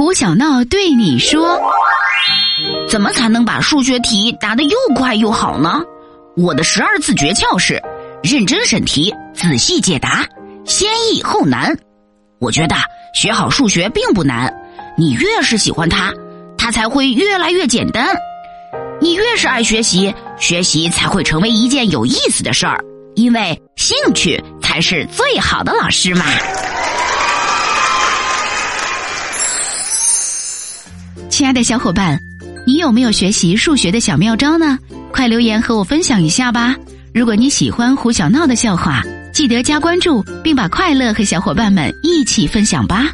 胡小闹对你说：“怎么才能把数学题答得又快又好呢？我的十二字诀窍是：认真审题，仔细解答，先易后难。我觉得学好数学并不难，你越是喜欢它，它才会越来越简单。你越是爱学习，学习才会成为一件有意思的事儿，因为兴趣才是最好的老师嘛。”亲爱的小伙伴，你有没有学习数学的小妙招呢？快留言和我分享一下吧！如果你喜欢胡小闹的笑话，记得加关注，并把快乐和小伙伴们一起分享吧。